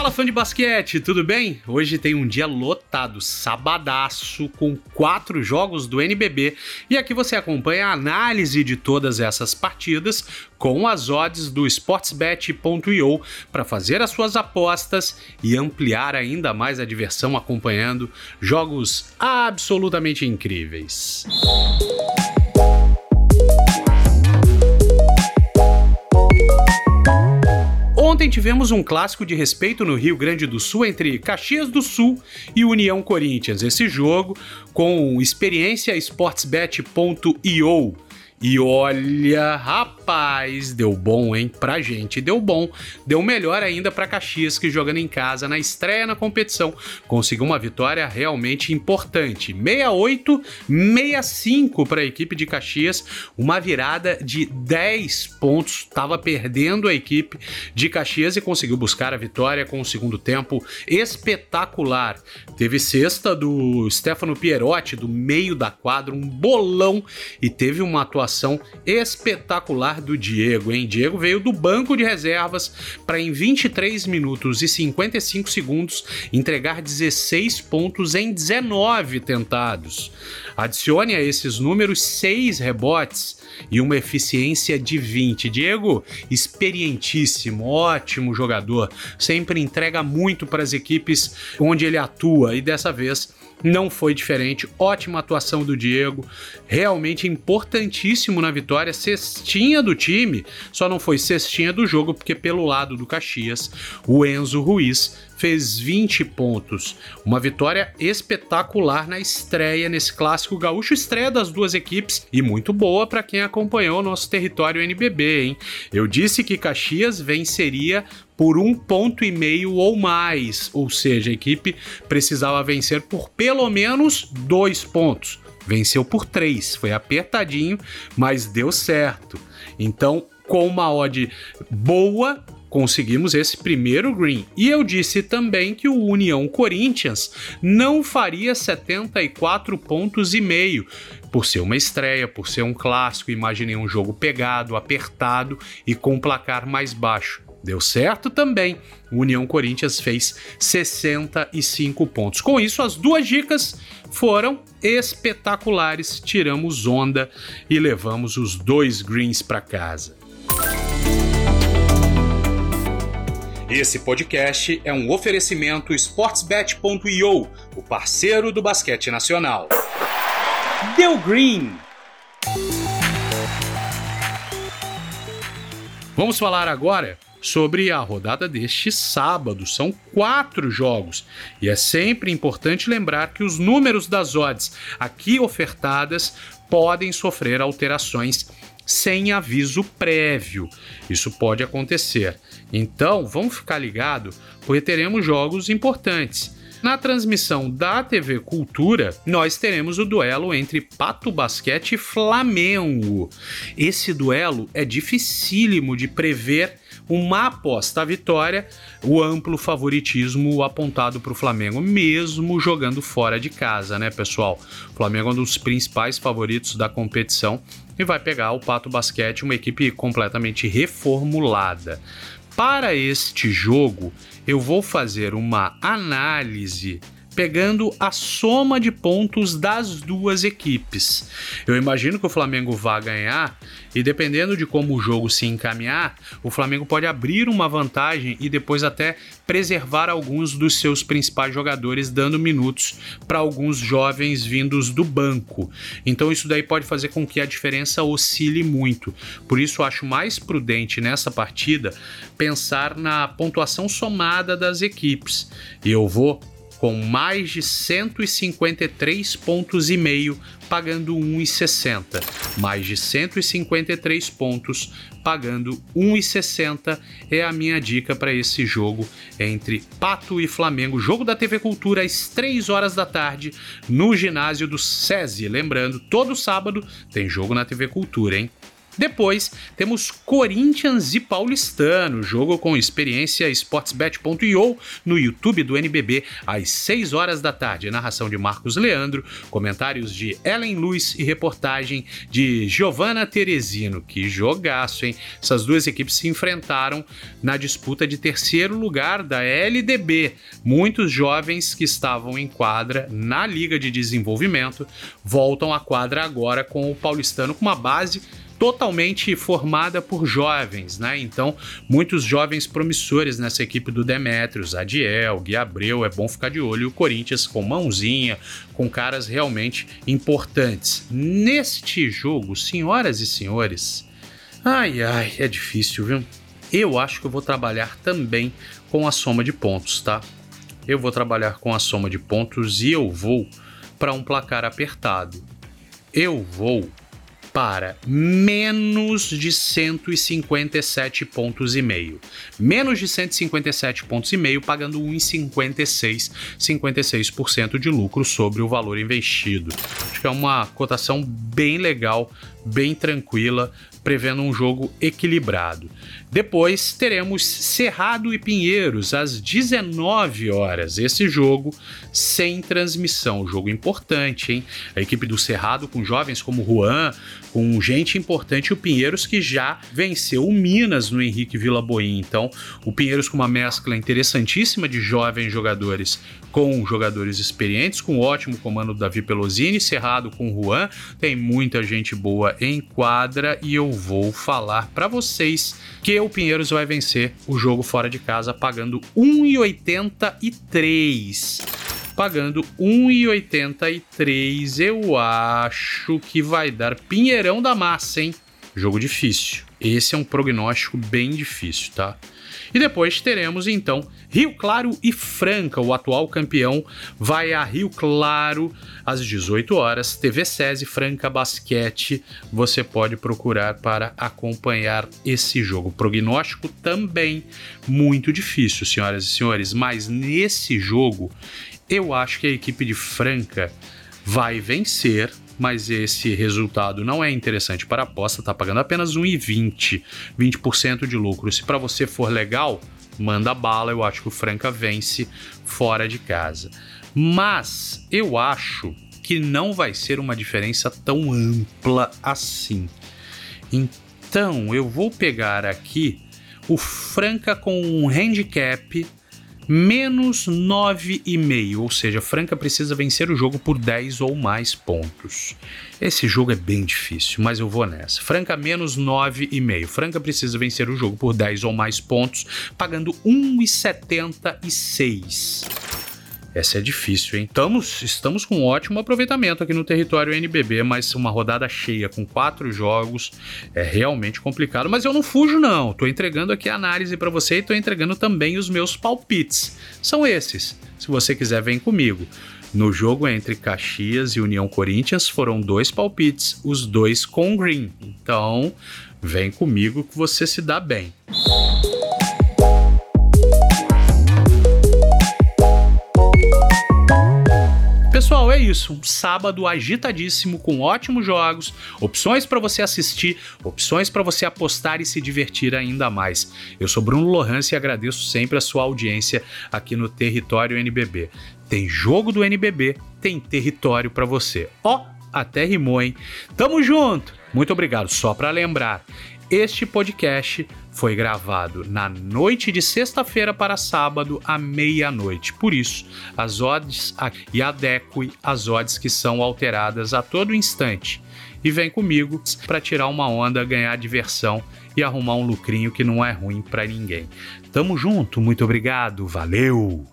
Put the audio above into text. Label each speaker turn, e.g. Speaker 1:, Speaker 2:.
Speaker 1: Fala fã de basquete, tudo bem? Hoje tem um dia lotado, sabadaço, com quatro jogos do NBB e aqui você acompanha a análise de todas essas partidas com as odds do sportsbet.io para fazer as suas apostas e ampliar ainda mais a diversão acompanhando jogos absolutamente incríveis. Ontem tivemos um clássico de respeito no Rio Grande do Sul entre Caxias do Sul e União Corinthians. Esse jogo com experiência sportsbet.io e olha, rapaz, deu bom, hein? Pra gente deu bom. Deu melhor ainda para Caxias, que jogando em casa na estreia na competição, conseguiu uma vitória realmente importante. 68, 65 para a equipe de Caxias, uma virada de 10 pontos. Estava perdendo a equipe de Caxias e conseguiu buscar a vitória com o segundo tempo espetacular. Teve cesta do Stefano Pierotti do meio da quadra, um bolão e teve uma atuação atuação espetacular do Diego, hein? Diego veio do banco de reservas para em 23 minutos e 55 segundos entregar 16 pontos em 19 tentados. Adicione a esses números 6 rebotes e uma eficiência de 20. Diego, experientíssimo, ótimo jogador, sempre entrega muito para as equipes onde ele atua e dessa vez não foi diferente. Ótima atuação do Diego, realmente importantíssimo na vitória. Cestinha do time, só não foi cestinha do jogo, porque pelo lado do Caxias, o Enzo Ruiz fez 20 pontos. Uma vitória espetacular na estreia nesse clássico gaúcho, estreia das duas equipes e muito boa para quem acompanhou o nosso território NBB, hein? Eu disse que Caxias venceria por um ponto e meio ou mais, ou seja, a equipe precisava vencer por pelo menos dois pontos. Venceu por três, foi apertadinho, mas deu certo. Então, com uma odd boa, conseguimos esse primeiro green. E eu disse também que o União Corinthians não faria 74 pontos e meio. Por ser uma estreia, por ser um clássico, imaginei um jogo pegado, apertado e com placar mais baixo. Deu certo também. O União Corinthians fez 65 pontos. Com isso, as duas dicas foram espetaculares. Tiramos onda e levamos os dois greens para casa. Esse podcast é um oferecimento sportsbet.io, o parceiro do basquete nacional. Deu Green. Vamos falar agora sobre a rodada deste sábado. São quatro jogos e é sempre importante lembrar que os números das odds aqui ofertadas podem sofrer alterações sem aviso prévio. Isso pode acontecer. Então, vamos ficar ligado, porque teremos jogos importantes. Na transmissão da TV Cultura, nós teremos o duelo entre Pato Basquete e Flamengo. Esse duelo é dificílimo de prever uma aposta à vitória, o amplo favoritismo apontado para o Flamengo, mesmo jogando fora de casa, né, pessoal? O Flamengo é um dos principais favoritos da competição e vai pegar o Pato Basquete, uma equipe completamente reformulada. Para este jogo, eu vou fazer uma análise pegando a soma de pontos das duas equipes. Eu imagino que o Flamengo vá ganhar e dependendo de como o jogo se encaminhar, o Flamengo pode abrir uma vantagem e depois até preservar alguns dos seus principais jogadores, dando minutos para alguns jovens vindos do banco. Então isso daí pode fazer com que a diferença oscile muito. Por isso acho mais prudente nessa partida pensar na pontuação somada das equipes. E eu vou com mais de 153 pontos e meio, pagando 1,60. Mais de 153 pontos, pagando 1,60 é a minha dica para esse jogo entre Pato e Flamengo. Jogo da TV Cultura às 3 horas da tarde no ginásio do SESI. Lembrando, todo sábado tem jogo na TV Cultura, hein? Depois temos Corinthians e Paulistano, jogo com experiência sportsbet.io no YouTube do NBB às 6 horas da tarde. Narração de Marcos Leandro, comentários de Ellen Luiz e reportagem de Giovanna Teresino. Que jogaço, hein? Essas duas equipes se enfrentaram na disputa de terceiro lugar da LDB. Muitos jovens que estavam em quadra na Liga de Desenvolvimento voltam à quadra agora com o Paulistano com uma base totalmente formada por jovens, né? Então, muitos jovens promissores nessa equipe do Demetrios, Adiel, Gui Abreu, é bom ficar de olho. E o Corinthians com mãozinha, com caras realmente importantes. Neste jogo, senhoras e senhores, ai ai, é difícil, viu? Eu acho que eu vou trabalhar também com a soma de pontos, tá? Eu vou trabalhar com a soma de pontos e eu vou para um placar apertado. Eu vou para menos de 157 pontos e meio. Menos de 157 pontos e meio, pagando 1,56, 56% de lucro sobre o valor investido. Acho que é uma cotação bem legal, bem tranquila, prevendo um jogo equilibrado. Depois teremos Cerrado e Pinheiros às 19 horas. Esse jogo sem transmissão, jogo importante, hein? A equipe do Cerrado com jovens como Juan, com gente importante, o Pinheiros que já venceu o Minas no Henrique Vila Boim. Então, o Pinheiros com uma mescla interessantíssima de jovens jogadores com jogadores experientes, com ótimo comando do Davi Pelosini, Cerrado com Juan, tem muita gente boa em quadra e eu vou falar para vocês que o Pinheiros vai vencer o jogo fora de casa pagando 1,83 pagando 1,83. Eu acho que vai dar Pinheirão da Massa, hein? Jogo difícil. Esse é um prognóstico bem difícil, tá? E depois teremos então Rio Claro e Franca, o atual campeão, vai a Rio Claro às 18 horas. TV SESI Franca Basquete, você pode procurar para acompanhar esse jogo. Prognóstico também muito difícil, senhoras e senhores, mas nesse jogo eu acho que a equipe de Franca vai vencer mas esse resultado não é interessante para a aposta, tá pagando apenas 1,20, 20% de lucro. Se para você for legal, manda bala, eu acho que o Franca vence fora de casa. Mas eu acho que não vai ser uma diferença tão ampla assim. Então, eu vou pegar aqui o Franca com um handicap menos 9,5, ou seja, Franca precisa vencer o jogo por 10 ou mais pontos. Esse jogo é bem difícil, mas eu vou nessa. Franca menos 9,5. Franca precisa vencer o jogo por 10 ou mais pontos, pagando 1,76. Essa é difícil, hein? Estamos, estamos com um ótimo aproveitamento aqui no território NBB, mas uma rodada cheia com quatro jogos é realmente complicado. Mas eu não fujo, não. Tô entregando aqui a análise para você e tô entregando também os meus palpites. São esses. Se você quiser, vem comigo. No jogo entre Caxias e União Corinthians foram dois palpites, os dois com green. Então, vem comigo que você se dá bem. Pessoal, é isso. Um sábado agitadíssimo com ótimos jogos, opções para você assistir, opções para você apostar e se divertir ainda mais. Eu sou Bruno Lohans e agradeço sempre a sua audiência aqui no Território NBB. Tem jogo do NBB, tem território para você. Ó, oh, até rimou, hein? Tamo junto. Muito obrigado. Só para lembrar, este podcast foi gravado na noite de sexta-feira para sábado à meia-noite. Por isso, as odds e adeque as odds que são alteradas a todo instante. E vem comigo para tirar uma onda, ganhar diversão e arrumar um lucrinho que não é ruim para ninguém. Tamo junto, muito obrigado, valeu!